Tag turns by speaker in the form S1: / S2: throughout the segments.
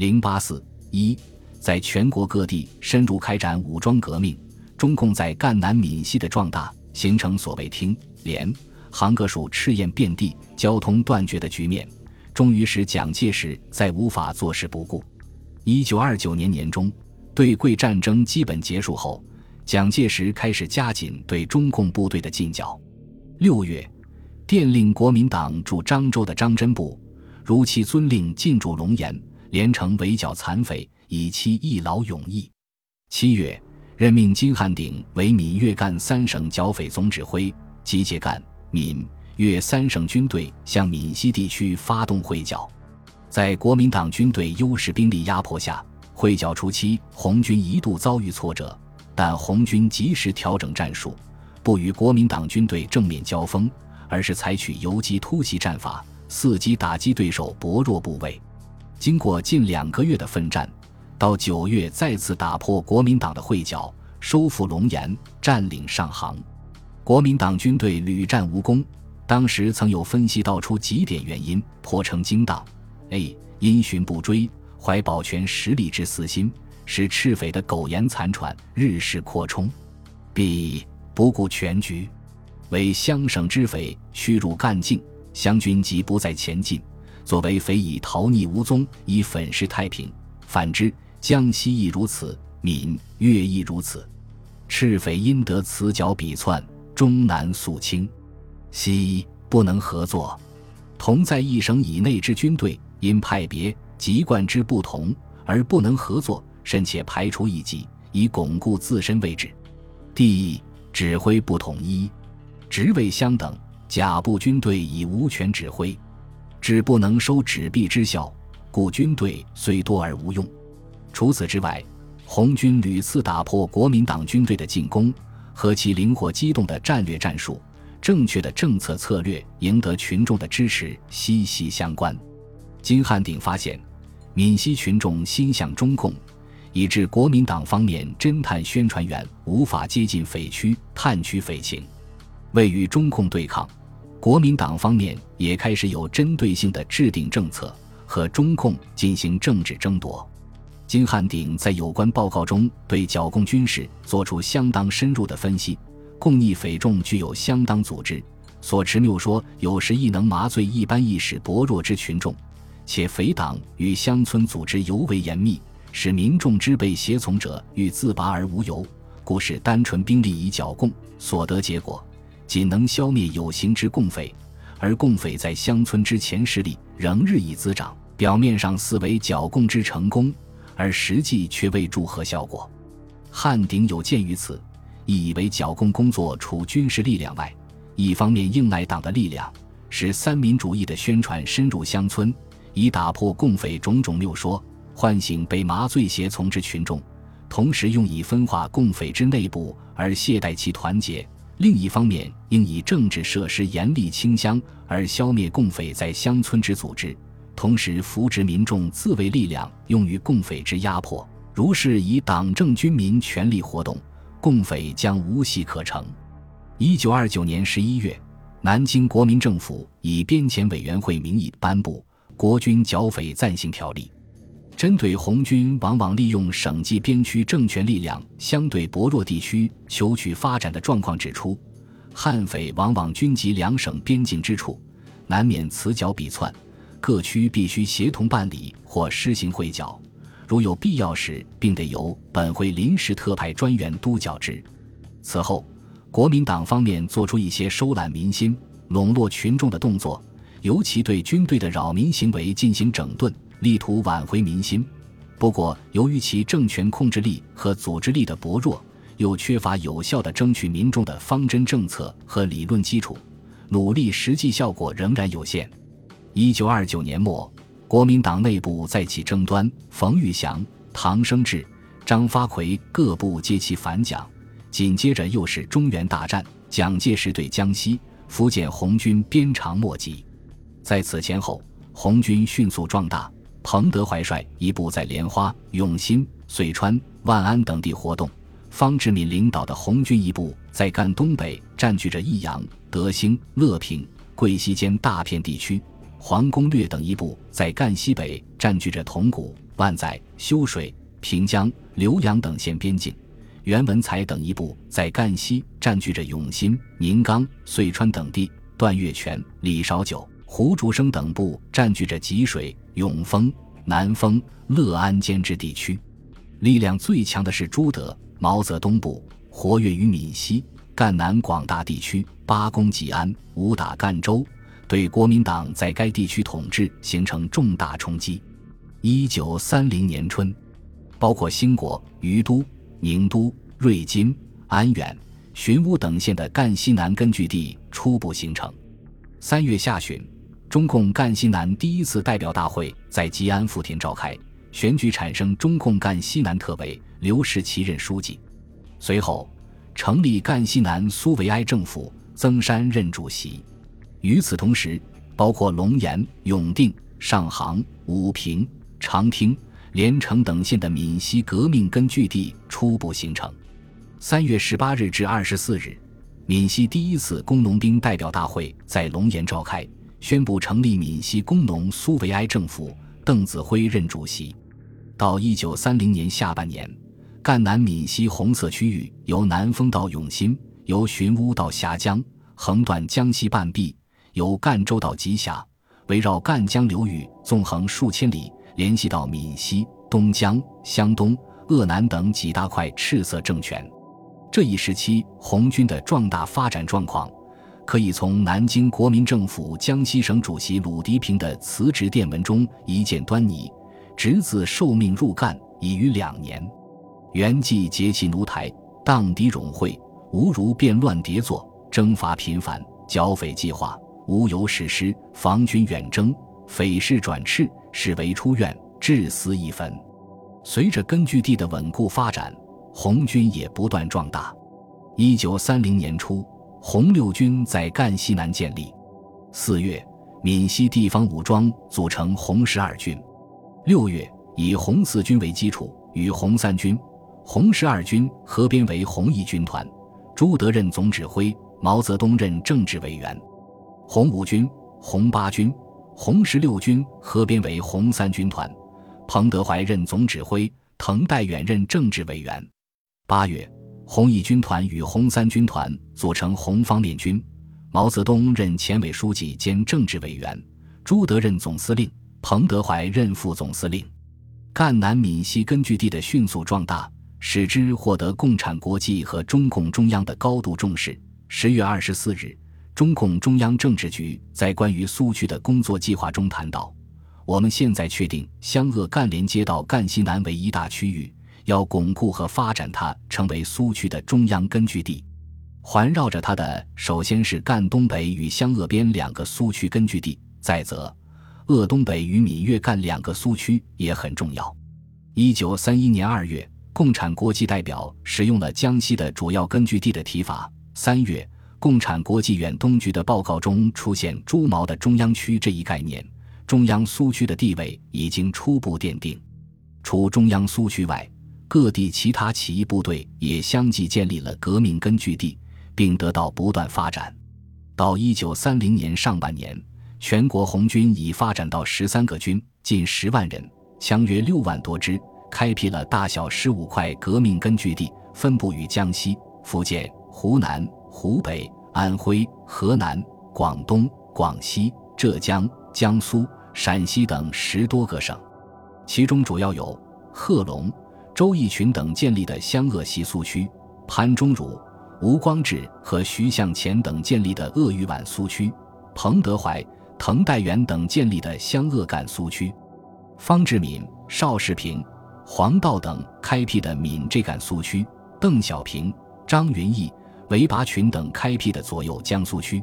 S1: 零八四一，在全国各地深入开展武装革命，中共在赣南闽西的壮大，形成所谓听连行各属赤焰遍地、交通断绝的局面，终于使蒋介石再无法坐视不顾。一九二九年年中，对桂战争基本结束后，蒋介石开始加紧对中共部队的进剿。六月，电令国民党驻漳州的张真部，如期遵令进驻龙岩，连城围剿残匪，以期一劳永逸。七月，任命金汉鼎为闽粤赣三省剿匪总指挥，集结赣。闽粤三省军队向闽西地区发动会剿，在国民党军队优势兵力压迫下，会剿初期，红军一度遭遇挫折，但红军及时调整战术，不与国民党军队正面交锋，而是采取游击突袭战法，伺机打击对手薄弱部位。经过近两个月的奋战，到九月再次打破国民党的会剿，收复龙岩，占领上杭。国民党军队屡战无功，当时曾有分析道出几点原因，颇成惊宕：a. 因循不追，怀保全实力之私心，使赤匪的苟延残喘，日势扩充；b. 不顾全局，为湘省之匪须入赣境，湘军即不再前进，作为匪已逃匿无踪，以粉饰太平。反之，江西亦如此，闽粤亦如此，赤匪因得此剿彼窜。终难肃清，西不能合作。同在一省以内之军队，因派别、籍贯之不同而不能合作，甚且排除异己，以巩固自身位置。第指挥不统一，职位相等，甲部军队已无权指挥，只不能收纸币之效，故军队虽多而无用。除此之外，红军屡次打破国民党军队的进攻。和其灵活机动的战略战术、正确的政策策略赢得群众的支持息息相关。金汉鼎发现，闽西群众心向中共，以致国民党方面侦探宣传员无法接近匪区探取匪情。为与中共对抗，国民党方面也开始有针对性的制定政策，和中共进行政治争夺。金汉鼎在有关报告中对剿共军事作出相当深入的分析。共逆匪众具有相当组织，所持谬说有时亦能麻醉一般意识薄弱之群众，且匪党与乡村组织尤为严密，使民众之被胁从者欲自拔而无由，故使单纯兵力以剿共，所得结果仅能消灭有形之共匪，而共匪在乡村之前势力仍日益滋长，表面上似为剿共之成功。而实际却未祝贺效果。汉鼎有鉴于此，亦以为剿共工作除军事力量外，一方面应赖党的力量，使三民主义的宣传深入乡村，以打破共匪种种谬说，唤醒被麻醉胁从之群众；同时用以分化共匪之内部而懈怠其团结。另一方面，应以政治设施严厉清乡而消灭共匪在乡村之组织。同时扶植民众自卫力量用于共匪之压迫，如是以党政军民全力活动，共匪将无戏可乘。一九二九年十一月，南京国民政府以边遣委员会名义颁布《国军剿匪暂行条例》，针对红军往往利用省际边区政权力量相对薄弱地区求取发展的状况，指出悍匪往往军集两省边境之处，难免此剿彼窜。各区必须协同办理或施行会剿，如有必要时，并得由本会临时特派专员督剿之。此后，国民党方面做出一些收揽民心、笼络群众的动作，尤其对军队的扰民行为进行整顿，力图挽回民心。不过，由于其政权控制力和组织力的薄弱，又缺乏有效的争取民众的方针政策和理论基础，努力实际效果仍然有限。一九二九年末，国民党内部再起争端，冯玉祥、唐生智、张发奎各部皆其反蒋。紧接着又是中原大战，蒋介石对江西、福建红军鞭长莫及。在此前后，红军迅速壮大，彭德怀率一部在莲花、永新、遂川、万安等地活动，方志敏领导的红军一部在赣东北占据着益阳、德兴、乐平、贵溪间大片地区。黄公略等一部在赣西北占据着铜鼓、万载、修水、平江、浏阳等县边境；袁文才等一部在赣西占据着永新、宁冈、遂川等地；段月泉、李少九、胡竹生等部占据着吉水、永丰、南丰、乐安间之地区。力量最强的是朱德、毛泽东部，活跃于闽西、赣南广大地区，八攻吉安，五打赣州。对国民党在该地区统治形成重大冲击。一九三零年春，包括兴国、于都、宁都、瑞金、安远、寻乌等县的赣西南根据地初步形成。三月下旬，中共赣西南第一次代表大会在吉安富田召开，选举产生中共赣西南特委刘士奇任书记。随后，成立赣西南苏维埃政府，曾山任主席。与此同时，包括龙岩、永定、上杭、武平、长汀、连城等县的闽西革命根据地初步形成。三月十八日至二十四日，闽西第一次工农兵代表大会在龙岩召开，宣布成立闽西工农苏维埃政府，邓子恢任主席。到一九三零年下半年，赣南闽西红色区域由南丰到永新，由寻乌到峡江，横断江西半壁。由赣州到吉峡，围绕赣江流域纵横数千里，联系到闽西、东江、湘东、鄂南等几大块赤色政权。这一时期红军的壮大发展状况，可以从南京国民政府江西省主席鲁涤平的辞职电文中一见端倪。侄子受命入赣已逾两年，原计劫其奴台，荡涤冗会，无如变乱迭作，征伐频繁，剿匪计划。无由实施，防军远征，匪事转斥，是为出院，至死已分。随着根据地的稳固发展，红军也不断壮大。一九三零年初，红六军在赣西南建立。四月，闽西地方武装组成红十二军。六月，以红四军为基础，与红三军、红十二军合编为红一军团，朱德任总指挥，毛泽东任政治委员。红五军、红八军、红十六军合编为红三军团，彭德怀任总指挥，滕代远任政治委员。八月，红一军团与红三军团组成红方面军，毛泽东任前委书记兼政治委员，朱德任总司令，彭德怀任副总司令。赣南闽西根据地的迅速壮大，使之获得共产国际和中共中央的高度重视。十月二十四日。中共中央政治局在关于苏区的工作计划中谈到，我们现在确定湘鄂赣连接到赣西南为一大区域，要巩固和发展它，成为苏区的中央根据地。环绕着它的，首先是赣东北与湘鄂边两个苏区根据地，再则鄂东北与闽粤赣两个苏区也很重要。一九三一年二月，共产国际代表使用了江西的主要根据地的提法。三月。共产国际远东局的报告中出现“朱毛”的中央区这一概念，中央苏区的地位已经初步奠定。除中央苏区外，各地其他起义部队也相继建立了革命根据地，并得到不断发展。到一九三零年上半年，全国红军已发展到十三个军，近十万人，枪约六万多支，开辟了大小十五块革命根据地，分布于江西、福建、湖南。湖北、安徽、河南、广东、广西、浙江、江苏、陕西等十多个省，其中主要有贺龙、周逸群等建立的湘鄂西苏区，潘忠儒、吴光志和徐向前等建立的鄂豫皖苏区，彭德怀、滕代远等建立的湘鄂赣苏区，方志敏、邵世平、黄道等开辟的闽浙赣苏区，邓小平、张云逸。韦拔群等开辟的左右江苏区。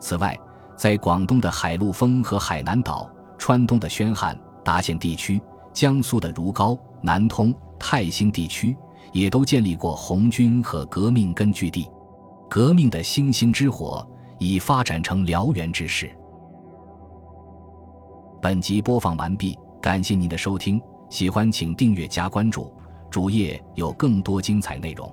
S1: 此外，在广东的海陆丰和海南岛、川东的宣汉、达县地区、江苏的如皋、南通、泰兴地区，也都建立过红军和革命根据地。革命的星星之火已发展成燎原之势。本集播放完毕，感谢您的收听，喜欢请订阅加关注，主页有更多精彩内容。